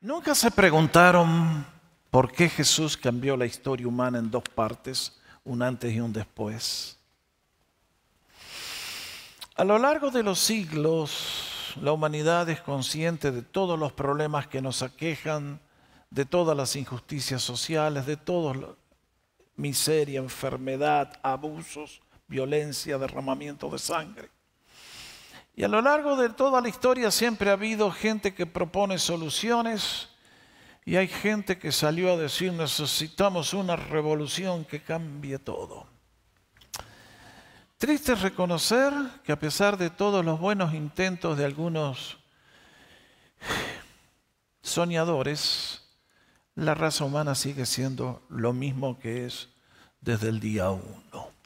¿Nunca se preguntaron por qué Jesús cambió la historia humana en dos partes, un antes y un después? A lo largo de los siglos, la humanidad es consciente de todos los problemas que nos aquejan, de todas las injusticias sociales, de toda miseria, enfermedad, abusos, violencia, derramamiento de sangre. Y a lo largo de toda la historia siempre ha habido gente que propone soluciones y hay gente que salió a decir necesitamos una revolución que cambie todo. Triste reconocer que a pesar de todos los buenos intentos de algunos soñadores, la raza humana sigue siendo lo mismo que es desde el día uno.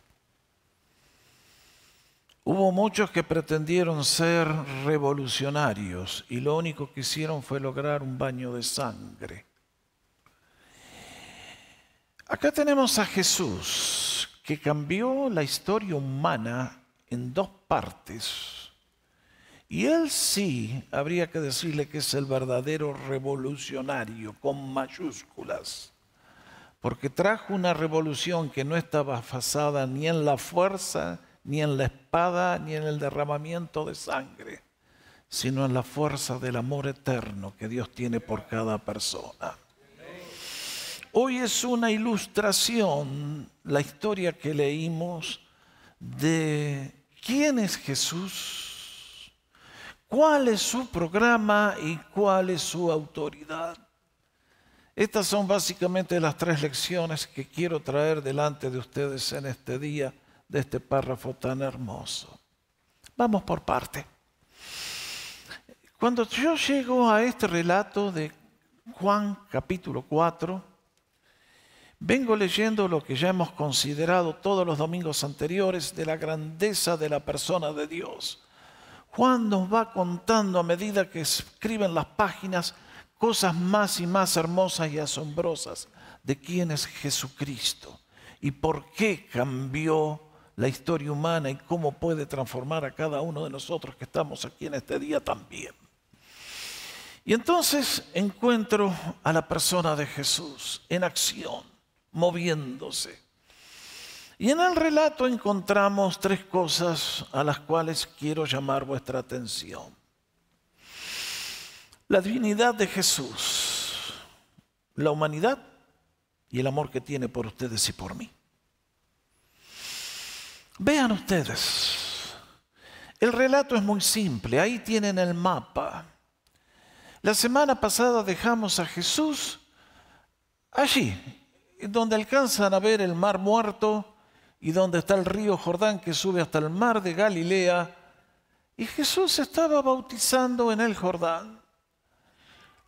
Hubo muchos que pretendieron ser revolucionarios y lo único que hicieron fue lograr un baño de sangre. Acá tenemos a Jesús que cambió la historia humana en dos partes. Y él sí, habría que decirle que es el verdadero revolucionario, con mayúsculas, porque trajo una revolución que no estaba basada ni en la fuerza, ni en la espada, ni en el derramamiento de sangre, sino en la fuerza del amor eterno que Dios tiene por cada persona. Hoy es una ilustración, la historia que leímos, de quién es Jesús, cuál es su programa y cuál es su autoridad. Estas son básicamente las tres lecciones que quiero traer delante de ustedes en este día de este párrafo tan hermoso. Vamos por parte. Cuando yo llego a este relato de Juan capítulo 4, vengo leyendo lo que ya hemos considerado todos los domingos anteriores de la grandeza de la persona de Dios. Juan nos va contando a medida que escriben las páginas cosas más y más hermosas y asombrosas de quién es Jesucristo y por qué cambió la historia humana y cómo puede transformar a cada uno de nosotros que estamos aquí en este día también. Y entonces encuentro a la persona de Jesús en acción, moviéndose. Y en el relato encontramos tres cosas a las cuales quiero llamar vuestra atención. La divinidad de Jesús, la humanidad y el amor que tiene por ustedes y por mí. Vean ustedes, el relato es muy simple, ahí tienen el mapa. La semana pasada dejamos a Jesús allí, donde alcanzan a ver el mar muerto y donde está el río Jordán que sube hasta el mar de Galilea. Y Jesús estaba bautizando en el Jordán.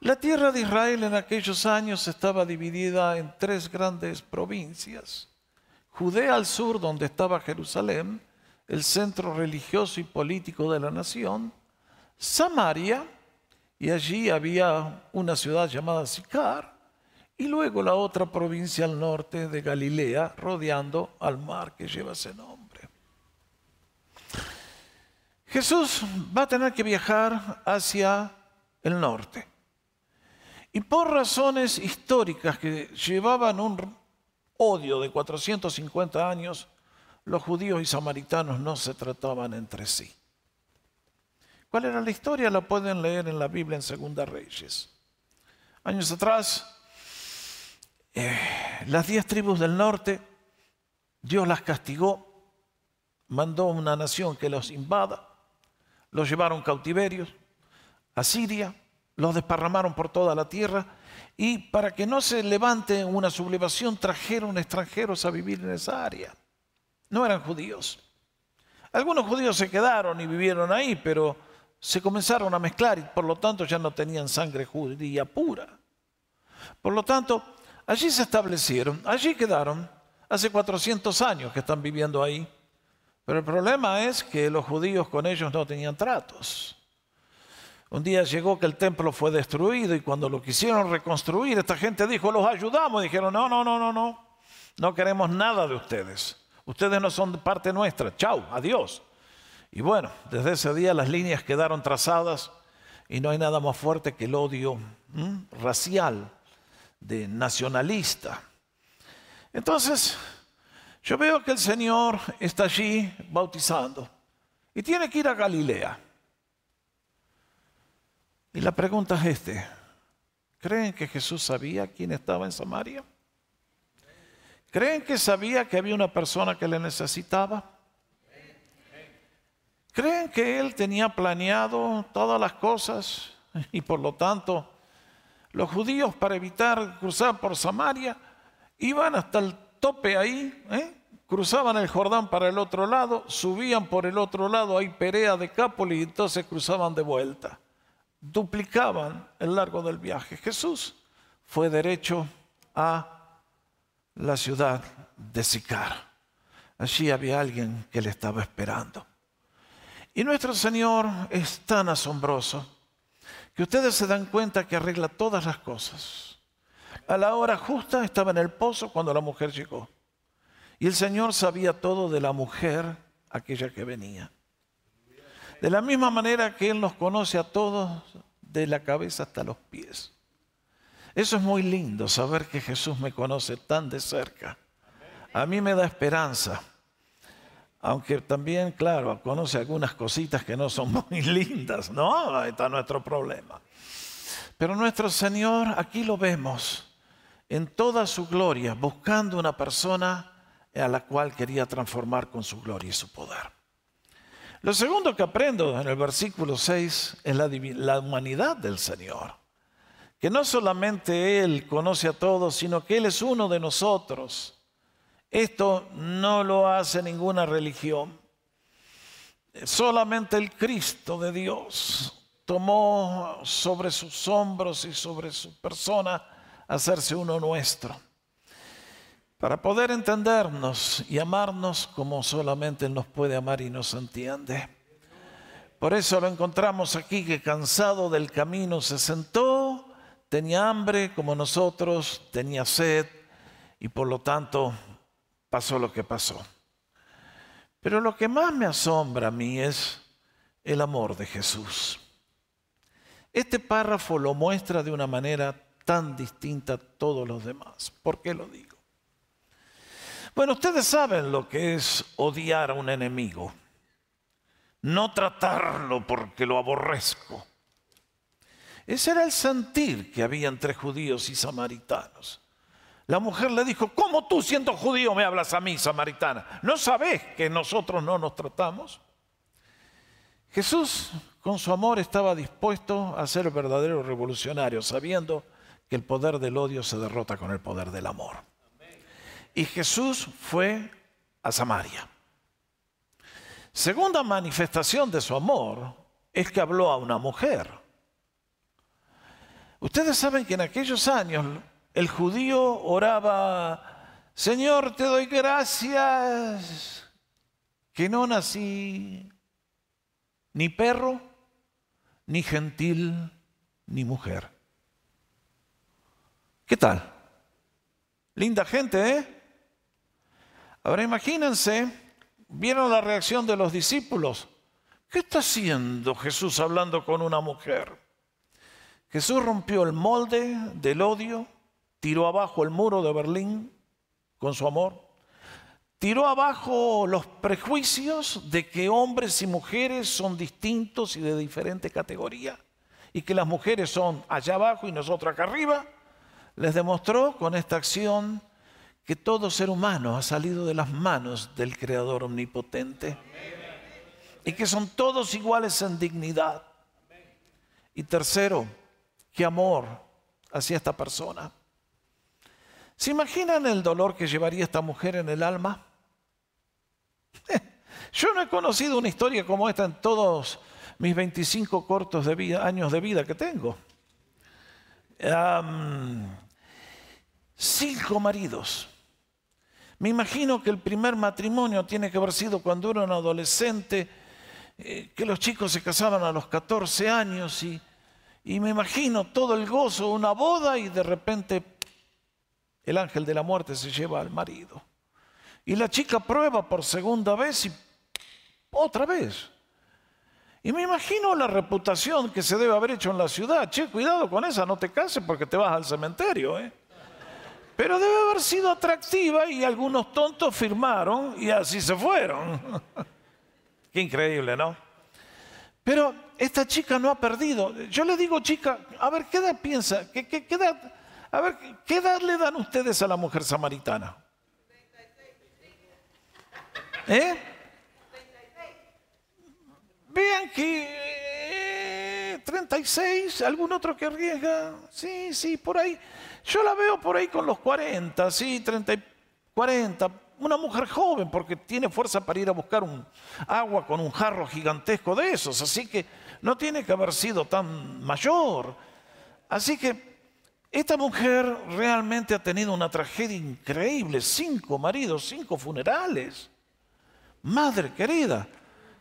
La tierra de Israel en aquellos años estaba dividida en tres grandes provincias. Judea al sur, donde estaba Jerusalén, el centro religioso y político de la nación, Samaria, y allí había una ciudad llamada Sicar, y luego la otra provincia al norte de Galilea, rodeando al mar que lleva ese nombre. Jesús va a tener que viajar hacia el norte. Y por razones históricas que llevaban un odio de 450 años, los judíos y samaritanos no se trataban entre sí. ¿Cuál era la historia? La pueden leer en la Biblia en Segunda Reyes. Años atrás, eh, las diez tribus del norte, Dios las castigó, mandó una nación que los invada, los llevaron cautiverios a Siria, los desparramaron por toda la tierra y para que no se levante una sublevación trajeron extranjeros a vivir en esa área. No eran judíos. Algunos judíos se quedaron y vivieron ahí, pero se comenzaron a mezclar y por lo tanto ya no tenían sangre judía pura. Por lo tanto, allí se establecieron, allí quedaron, hace 400 años que están viviendo ahí. Pero el problema es que los judíos con ellos no tenían tratos. Un día llegó que el templo fue destruido y cuando lo quisieron reconstruir, esta gente dijo, los ayudamos. dijeron, no, no, no, no, no, no queremos nada de ustedes. Ustedes no son parte nuestra. Chau, adiós. Y bueno, desde ese día las líneas quedaron trazadas y no hay nada más fuerte que el odio racial, de nacionalista. Entonces, yo veo que el Señor está allí bautizando y tiene que ir a Galilea. Y la pregunta es este, ¿creen que Jesús sabía quién estaba en Samaria? ¿Creen que sabía que había una persona que le necesitaba? ¿Creen que él tenía planeado todas las cosas y por lo tanto los judíos para evitar cruzar por Samaria iban hasta el tope ahí, ¿eh? cruzaban el Jordán para el otro lado, subían por el otro lado, hay Perea de Cápoli y entonces cruzaban de vuelta. Duplicaban el largo del viaje. Jesús fue derecho a la ciudad de Sicar. Allí había alguien que le estaba esperando. Y nuestro Señor es tan asombroso que ustedes se dan cuenta que arregla todas las cosas. A la hora justa estaba en el pozo cuando la mujer llegó. Y el Señor sabía todo de la mujer, aquella que venía. De la misma manera que Él nos conoce a todos de la cabeza hasta los pies. Eso es muy lindo, saber que Jesús me conoce tan de cerca. A mí me da esperanza aunque también, claro, conoce algunas cositas que no son muy lindas, ¿no? Ahí está nuestro problema. Pero nuestro Señor, aquí lo vemos, en toda su gloria, buscando una persona a la cual quería transformar con su gloria y su poder. Lo segundo que aprendo en el versículo 6 es la, la humanidad del Señor. Que no solamente Él conoce a todos, sino que Él es uno de nosotros esto no lo hace ninguna religión. Solamente el Cristo de Dios tomó sobre sus hombros y sobre su persona hacerse uno nuestro. Para poder entendernos y amarnos como solamente Él nos puede amar y nos entiende. Por eso lo encontramos aquí que cansado del camino se sentó, tenía hambre como nosotros, tenía sed y por lo tanto pasó lo que pasó. Pero lo que más me asombra a mí es el amor de Jesús. Este párrafo lo muestra de una manera tan distinta a todos los demás. ¿Por qué lo digo? Bueno, ustedes saben lo que es odiar a un enemigo. No tratarlo porque lo aborrezco. Ese era el sentir que había entre judíos y samaritanos. La mujer le dijo, ¿cómo tú siendo judío me hablas a mí, samaritana? ¿No sabes que nosotros no nos tratamos? Jesús, con su amor, estaba dispuesto a ser verdadero revolucionario, sabiendo que el poder del odio se derrota con el poder del amor. Y Jesús fue a Samaria. Segunda manifestación de su amor es que habló a una mujer. Ustedes saben que en aquellos años el judío oraba, Señor, te doy gracias que no nací ni perro, ni gentil, ni mujer. ¿Qué tal? Linda gente, ¿eh? Ahora imagínense, vieron la reacción de los discípulos. ¿Qué está haciendo Jesús hablando con una mujer? Jesús rompió el molde del odio, tiró abajo el muro de Berlín con su amor, tiró abajo los prejuicios de que hombres y mujeres son distintos y de diferente categoría y que las mujeres son allá abajo y nosotros acá arriba, les demostró con esta acción que todo ser humano ha salido de las manos del Creador Omnipotente y que son todos iguales en dignidad. Y tercero, que amor hacia esta persona. ¿Se imaginan el dolor que llevaría esta mujer en el alma? Yo no he conocido una historia como esta en todos mis 25 cortos años de vida que tengo. cinco maridos. Me imagino que el primer matrimonio tiene que haber sido cuando era un adolescente, eh, que los chicos se casaban a los 14 años y, y me imagino todo el gozo, una boda y de repente el ángel de la muerte se lleva al marido. Y la chica prueba por segunda vez y otra vez. Y me imagino la reputación que se debe haber hecho en la ciudad. Che, cuidado con esa, no te cases porque te vas al cementerio. ¿eh? Pero debe haber sido atractiva y algunos tontos firmaron y así se fueron. Qué increíble, ¿no? Pero esta chica no ha perdido. Yo le digo, chica, a ver, ¿qué edad piensa? ¿Qué, qué, edad, a ver, ¿qué edad le dan ustedes a la mujer samaritana? ¿Eh? Vean que 36, eh, algún otro que arriesga. Sí, sí, por ahí. Yo la veo por ahí con los 40, sí, 30, 40. Una mujer joven porque tiene fuerza para ir a buscar un agua con un jarro gigantesco de esos. Así que no tiene que haber sido tan mayor. Así que esta mujer realmente ha tenido una tragedia increíble. Cinco maridos, cinco funerales. Madre querida,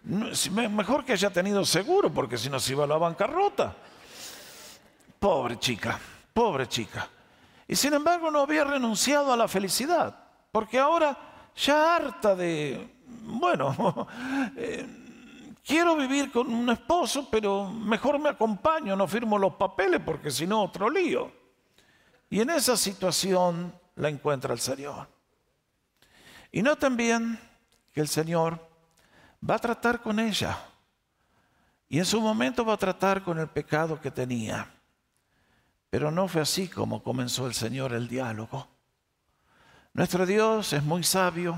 mejor que haya tenido seguro porque si no se iba a la bancarrota. Pobre chica, pobre chica. Y sin embargo no había renunciado a la felicidad, porque ahora ya harta de, bueno, eh, quiero vivir con un esposo, pero mejor me acompaño, no firmo los papeles porque si no otro lío. Y en esa situación la encuentra el Señor. Y no también que el Señor va a tratar con ella. Y en su momento va a tratar con el pecado que tenía. Pero no fue así como comenzó el Señor el diálogo. Nuestro Dios es muy sabio,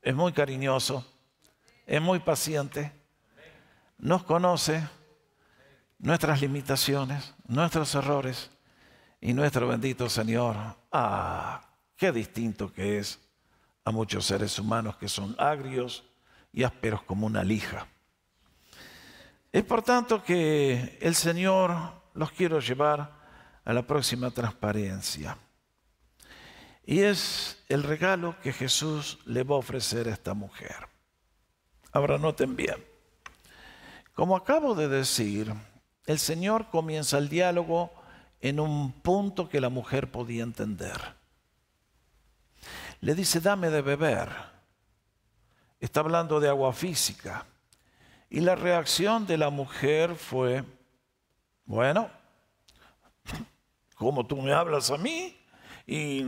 es muy cariñoso, es muy paciente, nos conoce nuestras limitaciones, nuestros errores y nuestro bendito Señor. Ah, qué distinto que es a muchos seres humanos que son agrios y ásperos como una lija. Es por tanto que el Señor los quiero llevar a la próxima transparencia. Y es el regalo que Jesús le va a ofrecer a esta mujer. Ahora noten bien. Como acabo de decir, el Señor comienza el diálogo en un punto que la mujer podía entender le dice, dame de beber. Está hablando de agua física. Y la reacción de la mujer fue, bueno, ¿cómo tú me hablas a mí? Y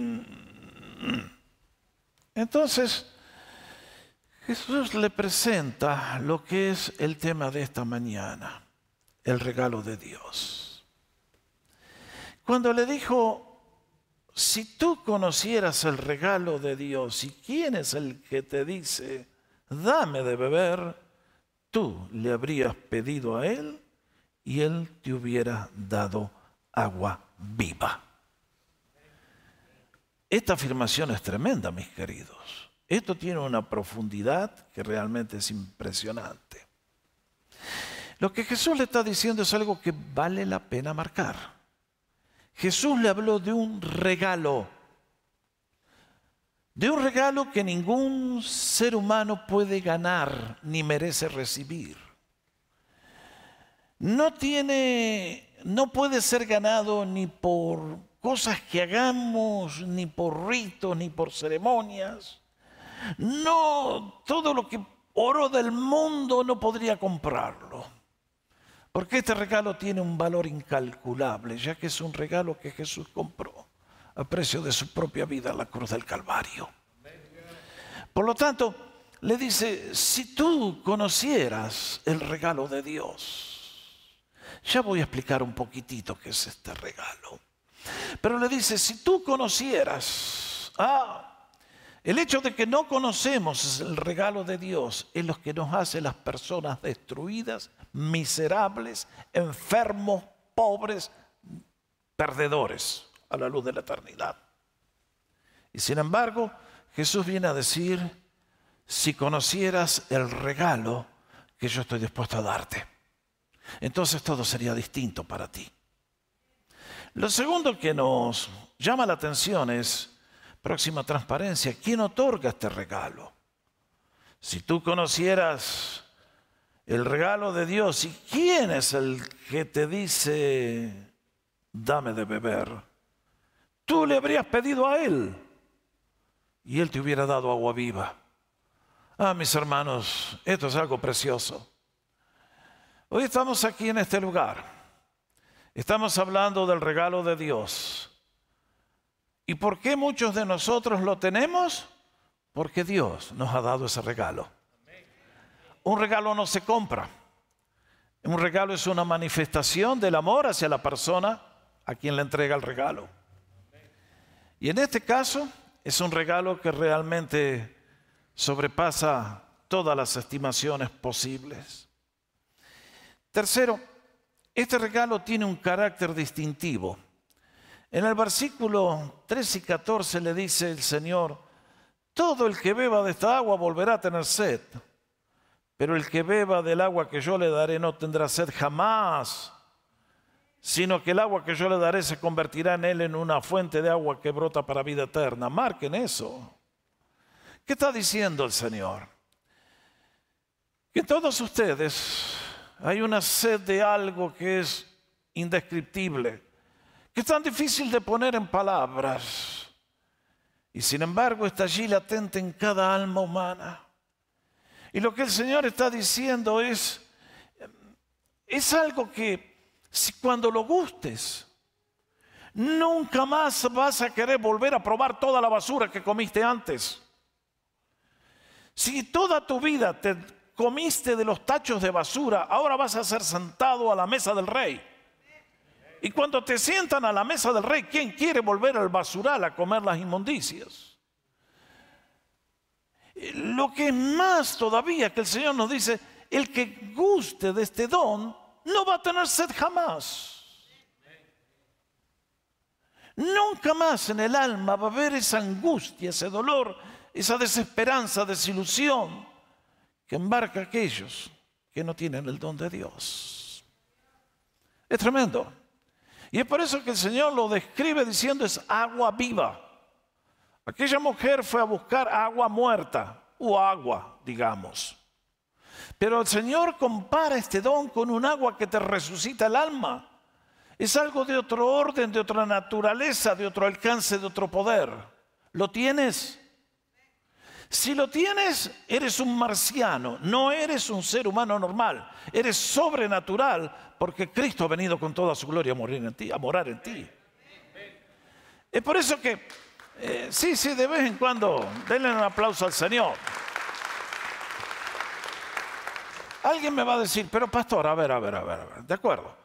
entonces Jesús le presenta lo que es el tema de esta mañana, el regalo de Dios. Cuando le dijo, si tú conocieras el regalo de Dios y quién es el que te dice, dame de beber, tú le habrías pedido a Él y Él te hubiera dado agua viva. Esta afirmación es tremenda, mis queridos. Esto tiene una profundidad que realmente es impresionante. Lo que Jesús le está diciendo es algo que vale la pena marcar. Jesús le habló de un regalo, de un regalo que ningún ser humano puede ganar ni merece recibir. No tiene, no puede ser ganado ni por cosas que hagamos, ni por ritos, ni por ceremonias. No, todo lo que oro del mundo no podría comprarlo. Porque este regalo tiene un valor incalculable, ya que es un regalo que Jesús compró a precio de su propia vida la cruz del Calvario. Por lo tanto, le dice, si tú conocieras el regalo de Dios, ya voy a explicar un poquitito qué es este regalo. Pero le dice, si tú conocieras, ah, el hecho de que no conocemos el regalo de Dios es lo que nos hace las personas destruidas, miserables, enfermos, pobres, perdedores a la luz de la eternidad. Y sin embargo, Jesús viene a decir, si conocieras el regalo que yo estoy dispuesto a darte, entonces todo sería distinto para ti. Lo segundo que nos llama la atención es Próxima transparencia. ¿Quién otorga este regalo? Si tú conocieras el regalo de Dios, ¿y quién es el que te dice, dame de beber? Tú le habrías pedido a Él y Él te hubiera dado agua viva. Ah, mis hermanos, esto es algo precioso. Hoy estamos aquí en este lugar. Estamos hablando del regalo de Dios. ¿Y por qué muchos de nosotros lo tenemos? Porque Dios nos ha dado ese regalo. Un regalo no se compra. Un regalo es una manifestación del amor hacia la persona a quien le entrega el regalo. Y en este caso es un regalo que realmente sobrepasa todas las estimaciones posibles. Tercero, este regalo tiene un carácter distintivo. En el versículo 13 y 14 le dice el Señor, todo el que beba de esta agua volverá a tener sed, pero el que beba del agua que yo le daré no tendrá sed jamás sino que el agua que yo le daré se convertirá en él en una fuente de agua que brota para vida eterna. Marquen eso. ¿Qué está diciendo el Señor? Que todos ustedes hay una sed de algo que es indescriptible, que es tan difícil de poner en palabras, y sin embargo está allí latente en cada alma humana. Y lo que el Señor está diciendo es, es algo que si cuando lo gustes, nunca más vas a querer volver a probar toda la basura que comiste antes. Si toda tu vida te comiste de los tachos de basura, ahora vas a ser sentado a la mesa del rey. Y cuando te sientan a la mesa del rey, ¿quién quiere volver al basural a comer las inmundicias? Lo que es más todavía que el Señor nos dice, el que guste de este don, no va a tener sed jamás. Nunca más en el alma va a haber esa angustia, ese dolor, esa desesperanza, desilusión que embarca a aquellos que no tienen el don de Dios. Es tremendo. Y es por eso que el Señor lo describe diciendo es agua viva. Aquella mujer fue a buscar agua muerta o agua, digamos. Pero el Señor compara este don con un agua que te resucita el alma. Es algo de otro orden, de otra naturaleza, de otro alcance, de otro poder. ¿Lo tienes? Si lo tienes, eres un marciano, no eres un ser humano normal, eres sobrenatural porque Cristo ha venido con toda su gloria a morir en ti, a morar en ti. Es por eso que, eh, sí, sí, de vez en cuando, denle un aplauso al Señor. Alguien me va a decir, pero pastor, a ver, a ver, a ver, a ver, de acuerdo.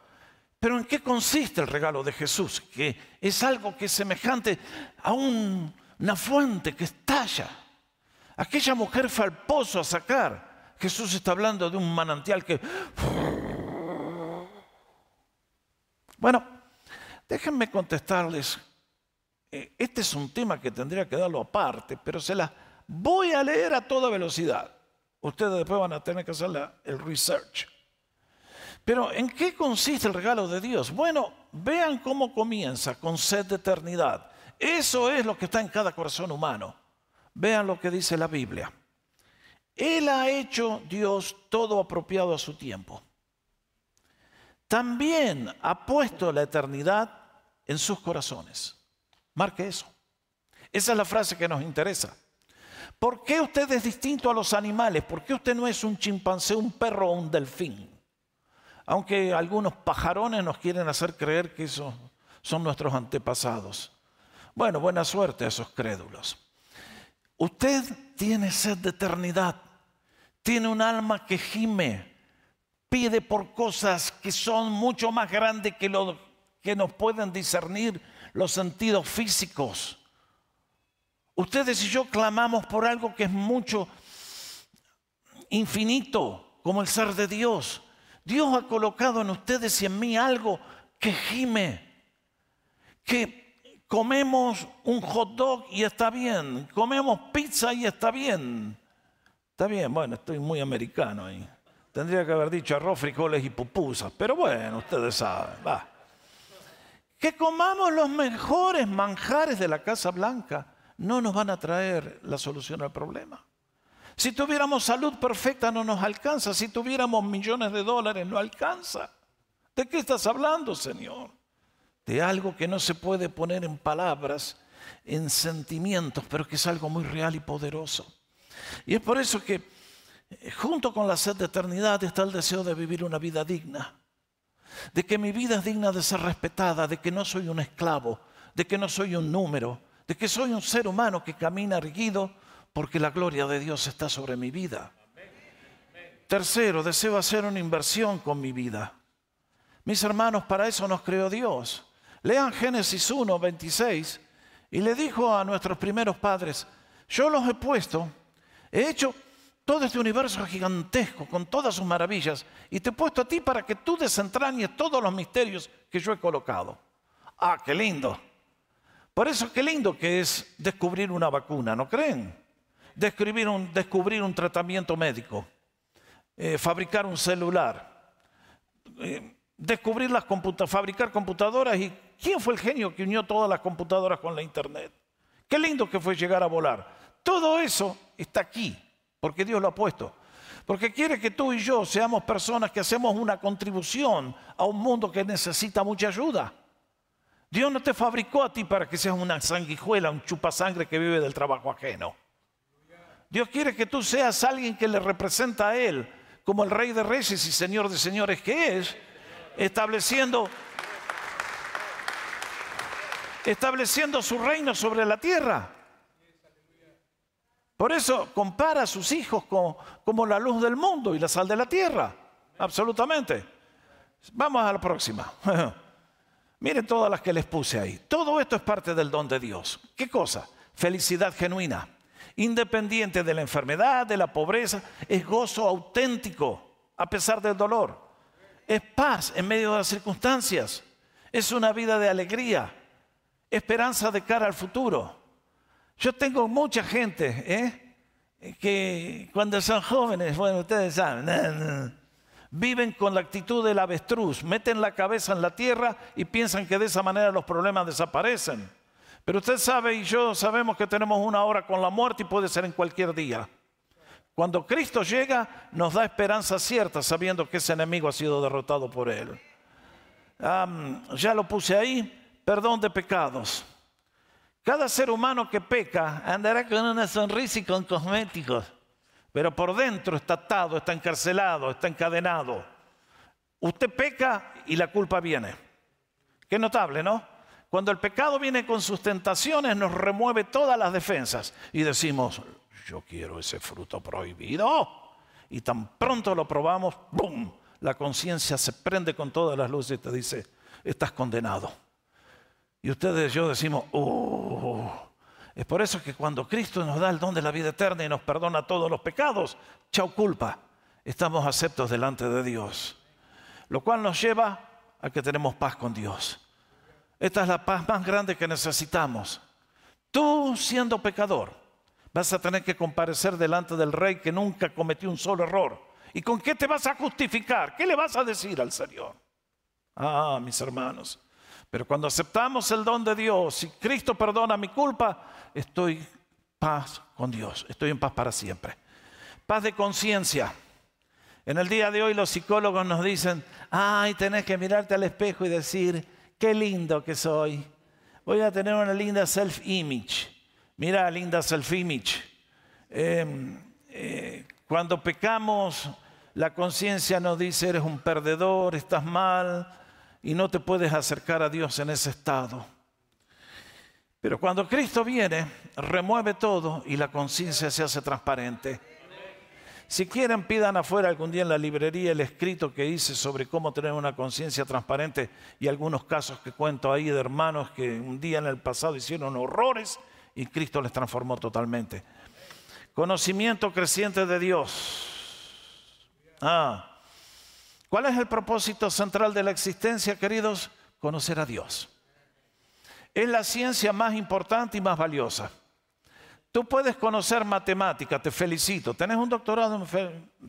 Pero ¿en qué consiste el regalo de Jesús? Que es algo que es semejante a una fuente que estalla. Aquella mujer fue al pozo a sacar. Jesús está hablando de un manantial que... Bueno, déjenme contestarles. Eh, este es un tema que tendría que darlo aparte, pero se la voy a leer a toda velocidad. Ustedes después van a tener que hacer el research. Pero ¿en qué consiste el regalo de Dios? Bueno, vean cómo comienza con sed de eternidad. Eso es lo que está en cada corazón humano. Vean lo que dice la Biblia. Él ha hecho Dios todo apropiado a su tiempo. También ha puesto la eternidad en sus corazones. Marque eso. Esa es la frase que nos interesa. ¿Por qué usted es distinto a los animales? ¿Por qué usted no es un chimpancé, un perro o un delfín? Aunque algunos pajarones nos quieren hacer creer que esos son nuestros antepasados. Bueno, buena suerte a esos crédulos. Usted tiene sed de eternidad, tiene un alma que gime, pide por cosas que son mucho más grandes que lo que nos pueden discernir los sentidos físicos. Ustedes y yo clamamos por algo que es mucho infinito, como el ser de Dios. Dios ha colocado en ustedes y en mí algo que gime, que comemos un hot dog y está bien, comemos pizza y está bien. Está bien, bueno, estoy muy americano ahí. Tendría que haber dicho arroz, frijoles y pupusas, pero bueno, ustedes saben, va. Que comamos los mejores manjares de la Casa Blanca no nos van a traer la solución al problema. Si tuviéramos salud perfecta no nos alcanza, si tuviéramos millones de dólares no alcanza. ¿De qué estás hablando, Señor? De algo que no se puede poner en palabras, en sentimientos, pero que es algo muy real y poderoso. Y es por eso que junto con la sed de eternidad está el deseo de vivir una vida digna, de que mi vida es digna de ser respetada, de que no soy un esclavo, de que no soy un número, de que soy un ser humano que camina erguido porque la gloria de Dios está sobre mi vida. Tercero, deseo hacer una inversión con mi vida. Mis hermanos, para eso nos creó Dios. Lean Génesis 1, 26, y le dijo a nuestros primeros padres, yo los he puesto, he hecho todo este universo gigantesco con todas sus maravillas, y te he puesto a ti para que tú desentrañes todos los misterios que yo he colocado. Ah, qué lindo. Por eso qué lindo que es descubrir una vacuna, ¿no creen? Descubrir un, descubrir un tratamiento médico, eh, fabricar un celular, eh, descubrir las computadoras, fabricar computadoras y ¿quién fue el genio que unió todas las computadoras con la internet? Qué lindo que fue llegar a volar. Todo eso está aquí, porque Dios lo ha puesto. Porque quiere que tú y yo seamos personas que hacemos una contribución a un mundo que necesita mucha ayuda. Dios no te fabricó a ti para que seas una sanguijuela, un chupasangre que vive del trabajo ajeno. Dios quiere que tú seas alguien que le representa a Él, como el Rey de Reyes y Señor de Señores que es, estableciendo, estableciendo su reino sobre la tierra. Por eso compara a sus hijos como, como la luz del mundo y la sal de la tierra. Absolutamente. Vamos a la próxima. Miren todas las que les puse ahí. Todo esto es parte del don de Dios. ¿Qué cosa? Felicidad genuina, independiente de la enfermedad, de la pobreza. Es gozo auténtico a pesar del dolor. Es paz en medio de las circunstancias. Es una vida de alegría, esperanza de cara al futuro. Yo tengo mucha gente ¿eh? que cuando son jóvenes, bueno, ustedes saben, viven con la actitud del avestruz, meten la cabeza en la tierra y piensan que de esa manera los problemas desaparecen. Pero usted sabe y yo sabemos que tenemos una hora con la muerte y puede ser en cualquier día. Cuando Cristo llega, nos da esperanza cierta, sabiendo que ese enemigo ha sido derrotado por Él. ya lo puse ahí, perdón de pecados. Cada ser humano que peca andará con una sonrisa y con cosméticos pero por dentro está atado, está encarcelado, está encadenado. Usted peca y la culpa viene. Qué notable, ¿no? Cuando el pecado viene con sus tentaciones, nos remueve todas las defensas y decimos, yo quiero ese fruto prohibido. Y tan pronto lo probamos, ¡bum! La conciencia se prende con todas las luces y te dice, estás condenado. Y ustedes y yo decimos, oh, es por eso que cuando Cristo nos da el don de la vida eterna y nos perdona todos los pecados, chau culpa, estamos aceptos delante de Dios. Lo cual nos lleva a que tenemos paz con Dios. Esta es la paz más grande que necesitamos. Tú siendo pecador, vas a tener que comparecer delante del rey que nunca cometió un solo error. ¿Y con qué te vas a justificar? ¿Qué le vas a decir al Señor? Ah, mis hermanos, pero cuando aceptamos el don de Dios, si Cristo perdona mi culpa, estoy paz con Dios, estoy en paz para siempre. Paz de conciencia. En el día de hoy los psicólogos nos dicen, ay, tenés que mirarte al espejo y decir, qué lindo que soy. Voy a tener una linda self-image. Mira, linda self-image. Em, eh, cuando pecamos, la conciencia nos dice, eres un perdedor, estás mal, y no te puedes acercar a Dios en ese estado. Pero cuando Cristo viene, remueve todo y la conciencia se hace transparente. Si quieren, pidan afuera algún día en la librería el escrito que hice sobre cómo tener una conciencia transparente y algunos casos que cuento ahí de hermanos que un día en el pasado hicieron horrores y Cristo les transformó totalmente. Conocimiento creciente de Dios. Ah, ¿Cuál es el propósito central de la existencia, queridos? Conocer a Dios. Es la ciencia más importante y más valiosa. Tú puedes conocer matemática, te felicito. Tenés un doctorado,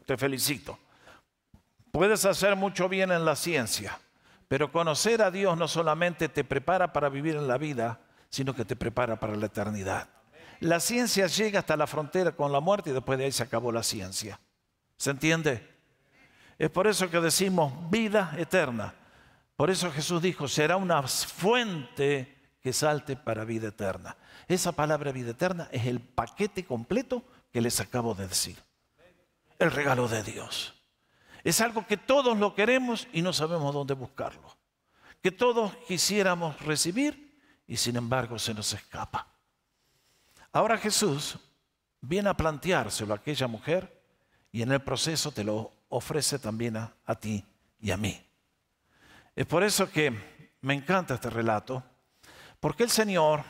te felicito. Puedes hacer mucho bien en la ciencia, pero conocer a Dios no solamente te prepara para vivir en la vida, sino que te prepara para la eternidad. La ciencia llega hasta la frontera con la muerte y después de ahí se acabó la ciencia. ¿Se entiende? Es por eso que decimos vida eterna. Por eso Jesús dijo, será una fuente que salte para vida eterna. Esa palabra vida eterna es el paquete completo que les acabo de decir. el regalo de Dios. Es algo que todos lo queremos y no sabemos dónde buscarlo. Que todos quisiéramos recibir y sin embargo se nos escapa. Ahora Jesús viene a planteárselo a aquella mujer y en el proceso te lo ofrece también a, a ti y a mí. Es por eso que me encanta este relato, porque el Señor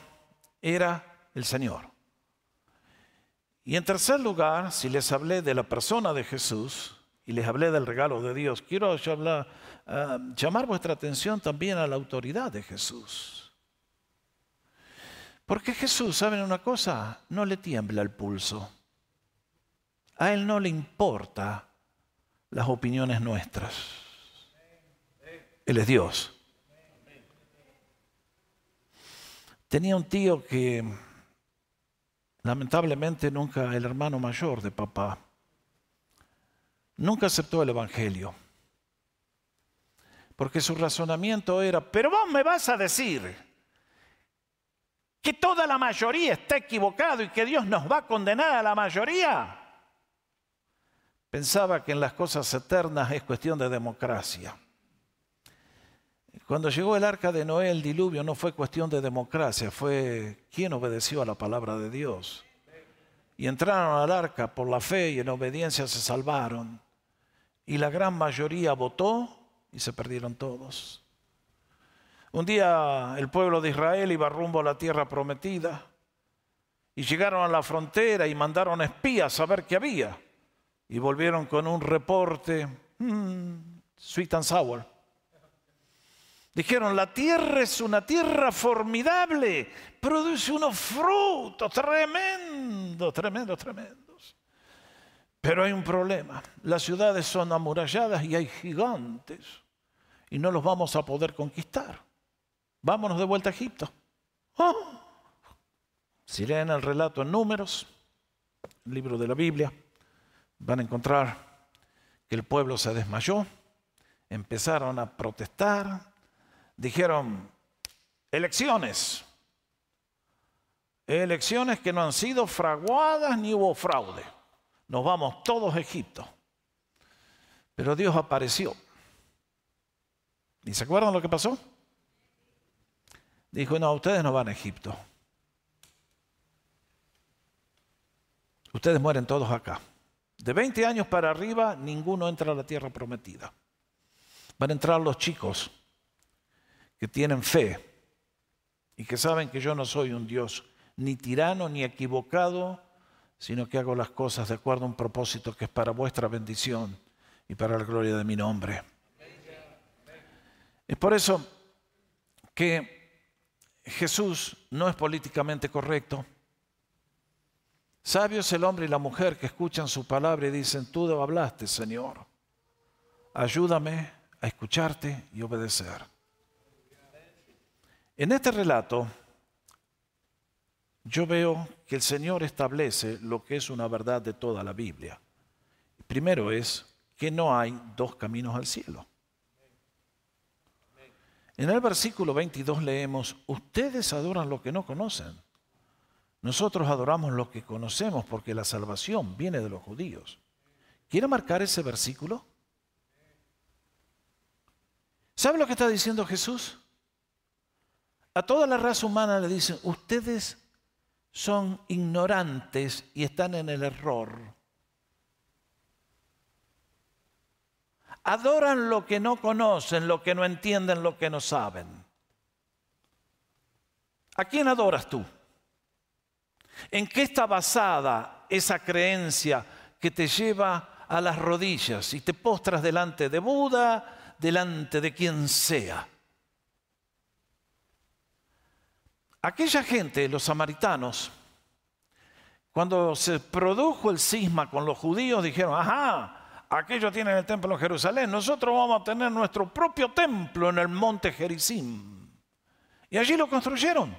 era el Señor. Y en tercer lugar, si les hablé de la persona de Jesús y les hablé del regalo de Dios, quiero ah, llamar vuestra atención también a la autoridad de Jesús. Porque Jesús, ¿saben una cosa? No le tiembla el pulso. A Él no le importa las opiniones nuestras. Él es Dios. Tenía un tío que Lamentablemente nunca el hermano mayor de papá, nunca aceptó el Evangelio. Porque su razonamiento era, pero vos me vas a decir que toda la mayoría está equivocado y que Dios nos va a condenar a la mayoría. Pensaba que en las cosas eternas es cuestión de democracia. Cuando llegó el arca de Noé, el diluvio no fue cuestión de democracia, fue quién obedeció a la palabra de Dios. Y entraron al arca por la fe y en obediencia se salvaron. Y la gran mayoría votó y se perdieron todos. Un día el pueblo de Israel iba rumbo a la tierra prometida y llegaron a la frontera y mandaron espías a ver qué había. Y volvieron con un reporte, hmm, sweet and sour Dijeron, la tierra es una tierra formidable, produce unos frutos tremendos, tremendos, tremendos. Pero hay un problema, las ciudades son amuralladas y hay gigantes y no los vamos a poder conquistar. Vámonos de vuelta a Egipto. Oh. Si leen el relato en números, el libro de la Biblia, van a encontrar que el pueblo se desmayó, empezaron a protestar, dijeron, elecciones. Elecciones que no han sido fraguadas ni hubo fraude. Nos vamos todos a Egipto. Pero Dios apareció. ¿Y se acuerdan lo que pasó? Dijo, no, ustedes no van a Egipto. Ustedes mueren todos acá. De 20 años para arriba, ninguno entra a la tierra prometida. Van a entrar los chicos que tienen fe y que saben que yo no soy un Dios ni tirano ni equivocado, sino que hago las cosas de acuerdo a un propósito que es para vuestra bendición y para la gloria de mi nombre. Es por eso que Jesús no es políticamente correcto. Sabio es el hombre y la mujer que escuchan su palabra y dicen, tú hablaste, Señor. Ayúdame a escucharte y obedecer. En este relato yo veo que el Señor establece lo que es una verdad de toda la Biblia. Primero es que no hay dos caminos al cielo. En el versículo 22 leemos, ustedes adoran lo que no conocen. Nosotros adoramos lo que conocemos porque la salvación viene de los judíos. ¿Quiere marcar ese versículo? ¿Sabe lo que está diciendo Jesús? A toda la raza humana le dicen, ustedes son ignorantes y están en el error. Adoran lo que no conocen, lo que no entienden, lo que no saben. ¿A quién adoras tú? ¿En qué está basada esa creencia que te lleva a las rodillas y te postras delante de Buda, delante de quien sea? Aquella gente, los samaritanos, cuando se produjo el cisma con los judíos, dijeron, ajá, aquellos tienen el templo en Jerusalén, nosotros vamos a tener nuestro propio templo en el monte Gerizim. Y allí lo construyeron.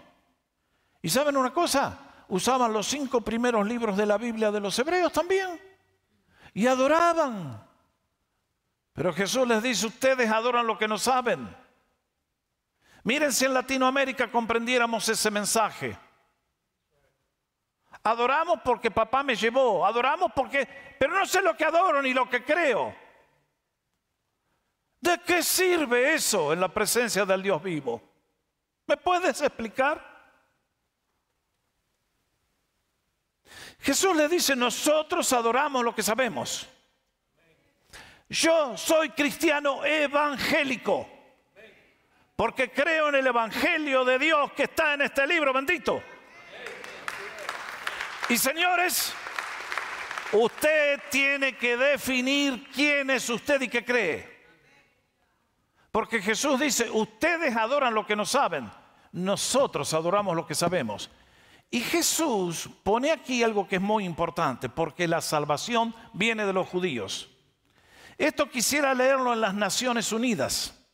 ¿Y saben una cosa? Usaban los cinco primeros libros de la Biblia de los hebreos también. Y adoraban. Pero Jesús les dice, ustedes adoran lo que no saben. Miren si en Latinoamérica comprendiéramos ese mensaje. Adoramos porque papá me llevó, adoramos porque, pero no sé lo que adoro ni lo que creo. ¿De qué sirve eso en la presencia del Dios vivo? ¿Me puedes explicar? Jesús le dice, nosotros adoramos lo que sabemos. Yo soy cristiano evangélico, porque creo en el Evangelio de Dios que está en este libro bendito. Y señores, usted tiene que definir quién es usted y qué cree. Porque Jesús dice, ustedes adoran lo que no saben, nosotros adoramos lo que sabemos. Y Jesús pone aquí algo que es muy importante, porque la salvación viene de los judíos. Esto quisiera leerlo en las Naciones Unidas.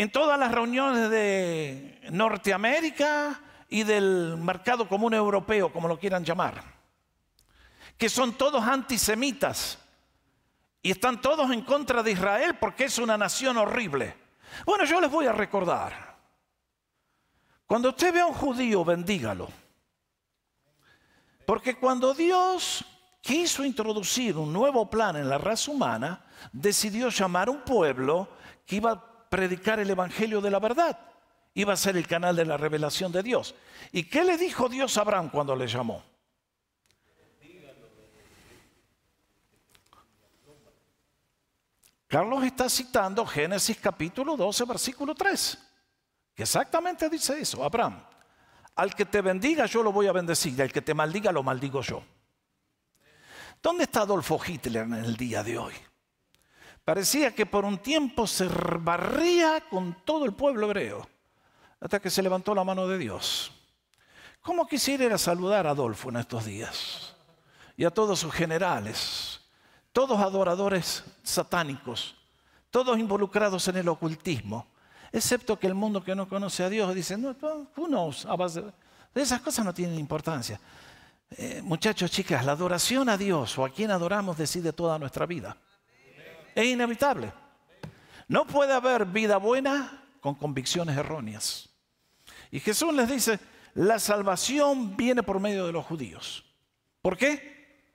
En todas las reuniones de Norteamérica y del mercado común europeo, como lo quieran llamar, que son todos antisemitas y están todos en contra de Israel porque es una nación horrible. Bueno, yo les voy a recordar cuando usted ve a un judío, bendígalo. Porque cuando Dios quiso introducir un nuevo plan en la raza humana, decidió llamar a un pueblo que iba a predicar el Evangelio de la verdad. Iba a ser el canal de la revelación de Dios. ¿Y qué le dijo Dios a Abraham cuando le llamó? Carlos está citando Génesis capítulo 12, versículo 3 exactamente dice eso, Abraham. Al que te bendiga yo lo voy a bendecir, y al que te maldiga lo maldigo yo. ¿Dónde está Adolfo Hitler en el día de hoy? Parecía que por un tiempo se barría con todo el pueblo hebreo, hasta que se levantó la mano de Dios. ¿Cómo quisiera saludar a Adolfo en estos días? Y a todos sus generales, todos adoradores satánicos, todos involucrados en el ocultismo, Excepto que el mundo que no conoce a Dios dice, no, who knows? Esas cosas no tienen importancia. Eh, muchachos, chicas, la adoración a Dios o a quien adoramos decide toda nuestra vida. Es inevitable. No puede haber vida buena con convicciones erróneas. Y Jesús les dice, la salvación viene por medio de los judíos. ¿Por qué?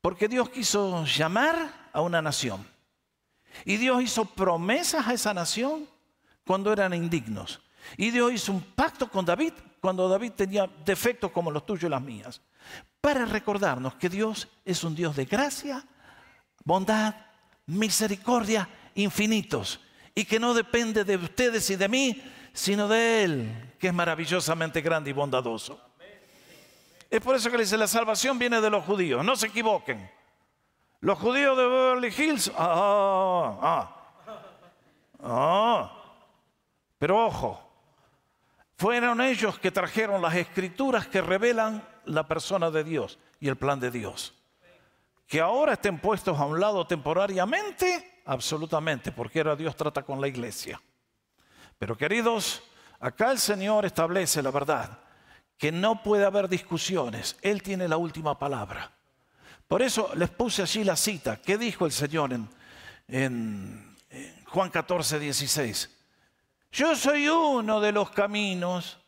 Porque Dios quiso llamar a una nación. Y Dios hizo promesas a esa nación cuando eran indignos. Y Dios hizo un pacto con David cuando David tenía defectos como los tuyos y las mías. Para recordarnos que Dios es un Dios de gracia, bondad, misericordia infinitos. Y que no depende de ustedes y de mí, sino de Él, que es maravillosamente grande y bondadoso. Es por eso que le dice, la salvación viene de los judíos, no se equivoquen. Los judíos de Beverly Hills, ah, ah, ah, pero ojo, fueron ellos que trajeron las escrituras que revelan la persona de Dios y el plan de Dios. Que ahora estén puestos a un lado temporariamente, absolutamente, porque ahora Dios trata con la iglesia. Pero queridos, acá el Señor establece la verdad, que no puede haber discusiones, Él tiene la última palabra. Por eso les puse allí la cita, ¿qué dijo el Señor en, Juan 14, 16? Yo soy uno de los caminos.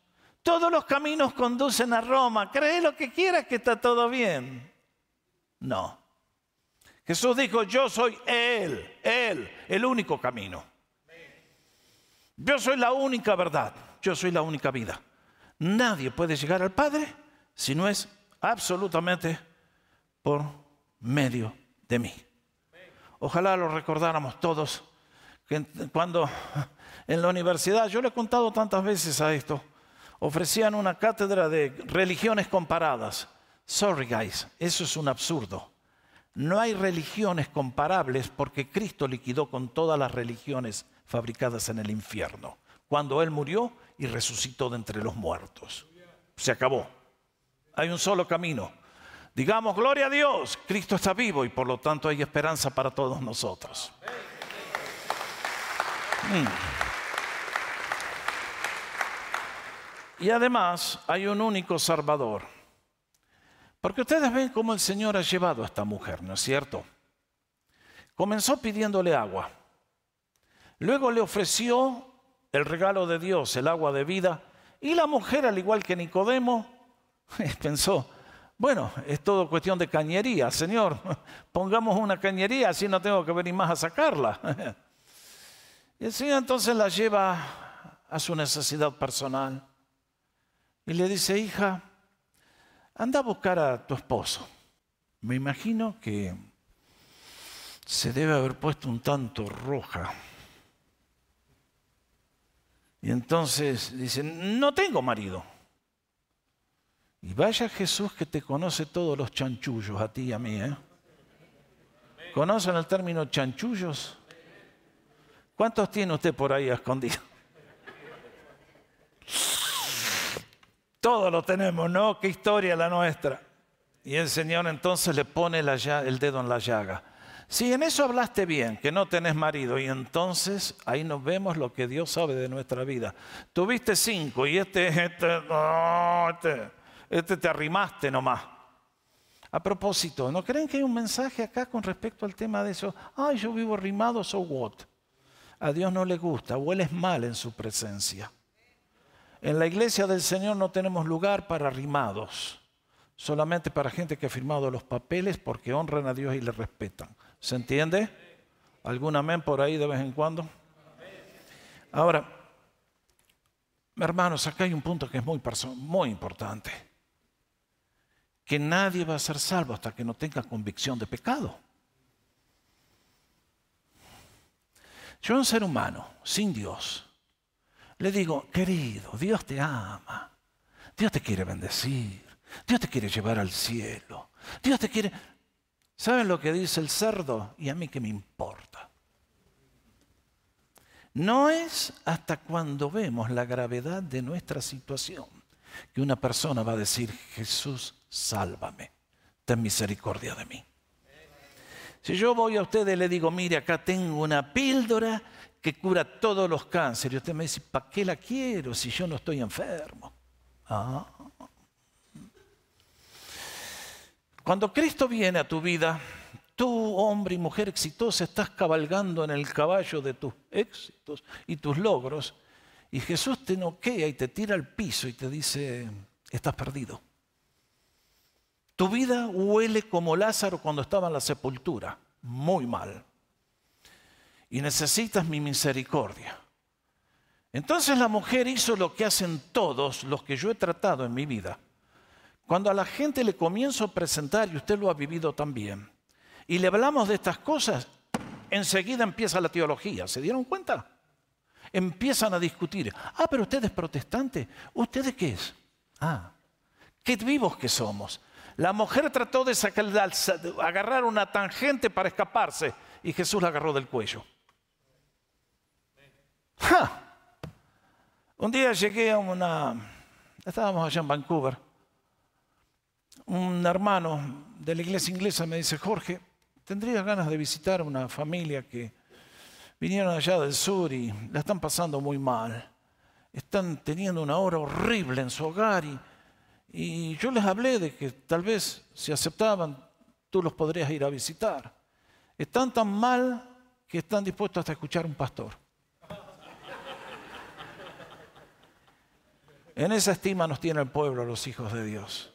Todos los caminos conducen a Roma. Cree lo que quieras que está todo bien. No. Jesús dijo, yo soy Él, Él, el único camino. Yo soy la única verdad, yo soy la única vida. Nadie puede llegar al Padre si no es absolutamente por medio de mí. Ojalá lo recordáramos todos que cuando en la universidad, yo le he contado tantas veces a esto, ofrecían una cátedra de religiones comparadas. Sorry guys, eso es un absurdo. No hay religiones comparables porque Cristo liquidó con todas las religiones fabricadas en el infierno, cuando Él murió y resucitó de entre los muertos. Se acabó. Hay un solo camino. Digamos, gloria a Dios, Cristo está vivo y por lo tanto hay esperanza para todos nosotros. Mm. Y además hay un único Salvador. Porque ustedes ven cómo el Señor ha llevado a esta mujer, ¿no es cierto? Comenzó pidiéndole agua. Luego le ofreció el regalo de Dios, el agua de vida. Y la mujer, al igual que Nicodemo, Pensó, bueno, es todo cuestión de cañería, Señor, pongamos una cañería, así no tengo que venir más a sacarla. Y el Señor entonces la lleva a su necesidad personal y le dice, hija, anda a buscar a tu esposo. Me imagino que se debe haber puesto un tanto roja. Y entonces dice, no tengo marido. Y vaya Jesús que te conoce todos los chanchullos, a ti y a mí. ¿eh? ¿Conocen el término chanchullos? ¿Cuántos tiene usted por ahí escondido? Todos lo tenemos, ¿no? Qué historia la nuestra. Y el Señor entonces le pone el dedo en la llaga. Si en eso hablaste bien, que no tenés marido, y entonces ahí nos vemos lo que Dios sabe de nuestra vida. Tuviste cinco y este, este, este, este te arrimaste nomás. A propósito, ¿no creen que hay un mensaje acá con respecto al tema de eso? Ay, yo vivo arrimado, so what? A Dios no le gusta, hueles mal en su presencia. En la iglesia del Señor no tenemos lugar para arrimados, solamente para gente que ha firmado los papeles porque honran a Dios y le respetan. ¿Se entiende? ¿Algún amén por ahí de vez en cuando? Ahora, hermanos, acá hay un punto que es muy, muy importante. Que nadie va a ser salvo hasta que no tenga convicción de pecado. Yo, un ser humano, sin Dios, le digo, querido, Dios te ama, Dios te quiere bendecir, Dios te quiere llevar al cielo, Dios te quiere... ¿Saben lo que dice el cerdo? Y a mí qué me importa. No es hasta cuando vemos la gravedad de nuestra situación que una persona va a decir, Jesús, sálvame, ten misericordia de mí. Si yo voy a usted y le digo, mire, acá tengo una píldora que cura todos los cánceres, y usted me dice, ¿para qué la quiero si yo no estoy enfermo? Ah, Cuando Cristo viene a tu vida, tú, hombre y mujer exitosa, estás cabalgando en el caballo de tus éxitos y tus logros, y Jesús te noquea y te tira al piso y te dice, estás perdido. Tu vida huele como Lázaro cuando estaba en la sepultura, muy mal. Y necesitas mi misericordia. Entonces la mujer hizo lo que hacen todos los que yo he tratado en mi vida cuando a la gente le comienzo a presentar, y usted lo ha vivido también, y le hablamos de estas cosas, enseguida empieza la teología. ¿Se dieron cuenta? Empiezan a discutir. Ah, pero usted es protestante. ¿Ustedes qué es? Ah, qué vivos que somos. La mujer trató de sacar, agarrar una tangente para escaparse y Jesús la agarró del cuello. Un día llegué a una... Estábamos allá en Vancouver un hermano de la iglesia inglesa me dice, Jorge, tendría ganas de visitar una familia que vinieron allá del sur y la están pasando muy mal. Están teniendo una hora horrible en su hogar y, y yo les hablé de que tal vez si aceptaban, tú los podrías ir a visitar. Están tan mal que están dispuestos hasta a escuchar un pastor. En esa estima nos tiene el pueblo, los hijos de Dios.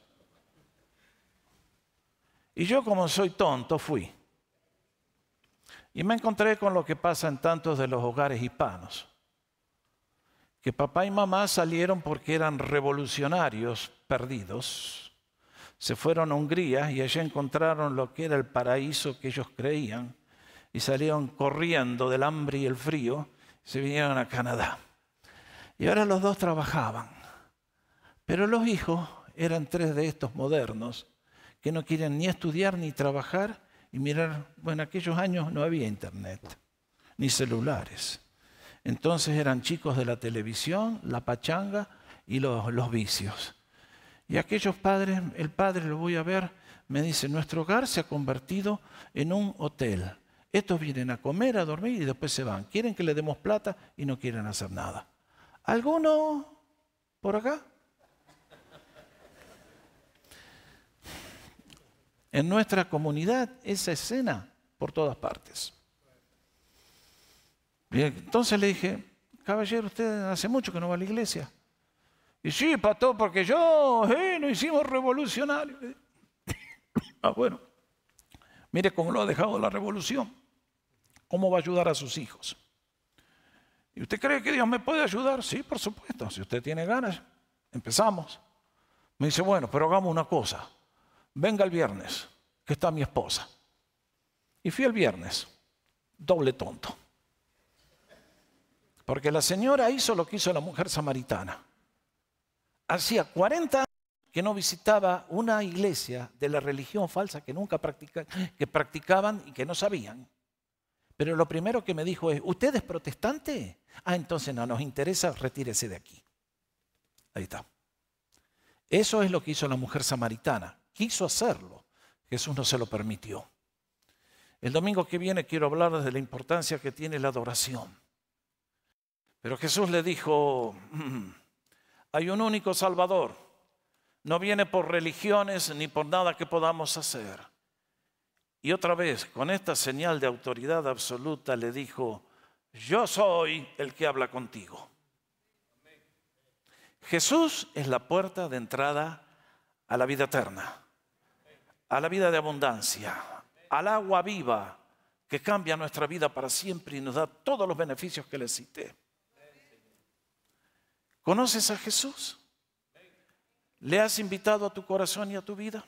Y yo como soy tonto fui. Y me encontré con lo que pasa en tantos de los hogares hispanos. Que papá y mamá salieron porque eran revolucionarios perdidos. Se fueron a Hungría y allí encontraron lo que era el paraíso que ellos creían. Y salieron corriendo del hambre y el frío. Y se vinieron a Canadá. Y ahora los dos trabajaban. Pero los hijos eran tres de estos modernos que no quieren ni estudiar ni trabajar y mirar, bueno, en aquellos años no había internet, ni celulares. Entonces eran chicos de la televisión, la pachanga y los, los vicios. Y aquellos padres, el padre lo voy a ver, me dice, nuestro hogar se ha convertido en un hotel. Estos vienen a comer, a dormir y después se van. Quieren que le demos plata y no quieren hacer nada. ¿Alguno por acá? En nuestra comunidad esa escena por todas partes. entonces le dije, caballero, usted hace mucho que no va a la iglesia. Y sí, pastor, porque yo, eh, no hicimos revolucionario. ah, bueno. Mire cómo lo ha dejado la revolución. ¿Cómo va a ayudar a sus hijos? ¿Y usted cree que Dios me puede ayudar? Sí, por supuesto. Si usted tiene ganas, empezamos. Me dice, bueno, pero hagamos una cosa. Venga el viernes, que está mi esposa. Y fui el viernes, doble tonto. Porque la señora hizo lo que hizo la mujer samaritana. Hacía 40 años que no visitaba una iglesia de la religión falsa que nunca que practicaban y que no sabían. Pero lo primero que me dijo es, ¿usted es protestante? Ah, entonces no nos interesa, retírese de aquí. Ahí está. Eso es lo que hizo la mujer samaritana. Quiso hacerlo. Jesús no se lo permitió. El domingo que viene quiero hablar de la importancia que tiene la adoración. Pero Jesús le dijo, mm, hay un único Salvador. No viene por religiones ni por nada que podamos hacer. Y otra vez, con esta señal de autoridad absoluta, le dijo, yo soy el que habla contigo. Jesús es la puerta de entrada a la vida eterna, a la vida de abundancia, al agua viva que cambia nuestra vida para siempre y nos da todos los beneficios que le cité. ¿Conoces a Jesús? ¿Le has invitado a tu corazón y a tu vida?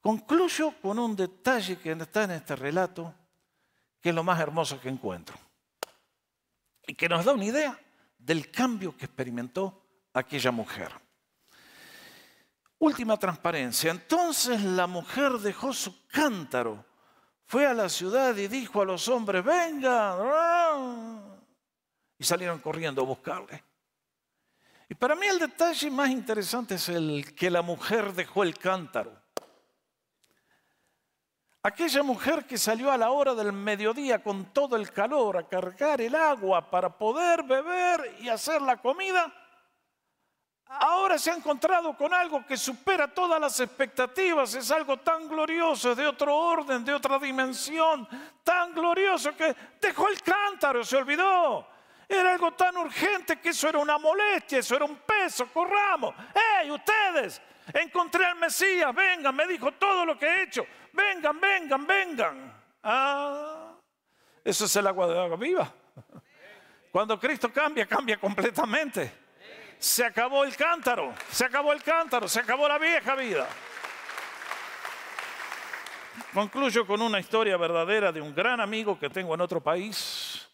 Concluyo con un detalle que está en este relato, que es lo más hermoso que encuentro, y que nos da una idea del cambio que experimentó aquella mujer. Última transparencia. Entonces la mujer dejó su cántaro, fue a la ciudad y dijo a los hombres, vengan. Y salieron corriendo a buscarle. Y para mí el detalle más interesante es el que la mujer dejó el cántaro. Aquella mujer que salió a la hora del mediodía con todo el calor a cargar el agua para poder beber y hacer la comida, ahora se ha encontrado con algo que supera todas las expectativas, es algo tan glorioso, de otro orden, de otra dimensión, tan glorioso que dejó el cántaro, se olvidó. Era algo tan urgente que eso era una molestia, eso era un peso, corramos. ¡Hey, ustedes! Encontré al Mesías, vengan, me dijo todo lo que he hecho vengan, vengan, vengan. Ah, eso es el agua de agua viva. Cuando Cristo cambia, cambia completamente. Se acabó el cántaro, se acabó el cántaro, se acabó la vieja vida. Concluyo con una historia verdadera de un gran amigo que tengo en otro país.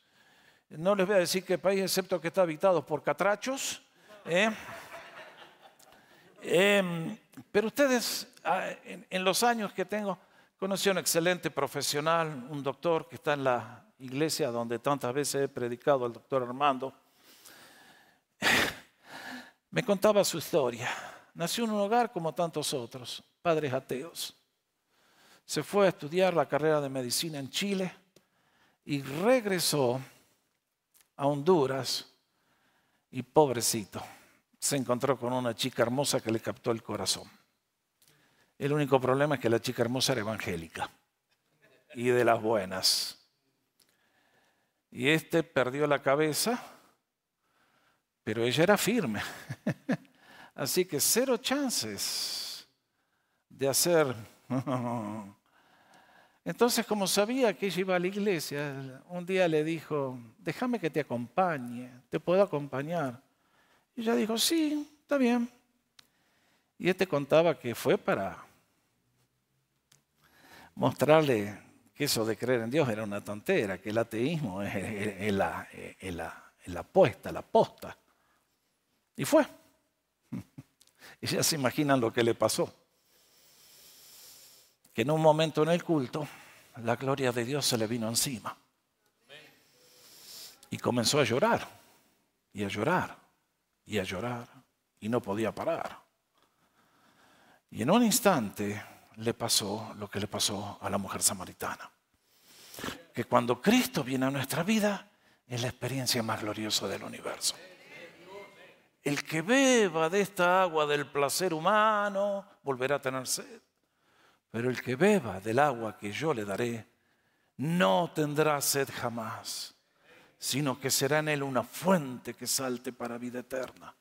No les voy a decir qué país, excepto que está habitado por catrachos. ¿eh? Em, pero ustedes, ah, en, los años que tengo, conocí a un excelente profesional, un doctor que está en la iglesia donde tantas veces he predicado, el doctor Armando. Me contaba su historia. Nació en un hogar como tantos otros, padres ateos. Se fue a estudiar la carrera de medicina en Chile y regresó a Honduras y pobrecito se encontró con una chica hermosa que le captó el corazón. El único problema es que la chica hermosa era evangélica y de las buenas. Y este perdió la cabeza, pero ella era firme. Así que cero chances de hacer... Entonces, como sabía que ella iba a la iglesia, un día le dijo, déjame que te acompañe, te puedo acompañar. Y ella dijo, sí, está bien. Y este contaba que fue para mostrarle que eso de creer en Dios era una tontera, que el ateísmo es, la, apuesta, la posta. Y fue. Y ya se imaginan lo que le pasó. Que en un momento en el culto, la gloria de Dios se le vino encima. Y comenzó a llorar, y a llorar, y a llorar y no podía parar. Y en un instante le pasó lo que le pasó a la mujer samaritana. Que cuando Cristo viene a nuestra vida es la experiencia más gloriosa del universo. El que beba de esta agua del placer humano volverá a tener sed. Pero el que beba del agua que yo le daré no tendrá sed jamás sino que será en él una fuente que salte para vida eterna.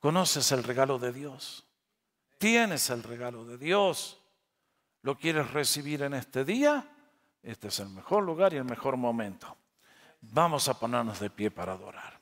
¿Conoces el regalo de Dios? ¿Tienes el regalo de Dios? ¿Lo quieres recibir en este día? Este es el mejor lugar y el mejor momento. Vamos a ponernos de pie para adorar.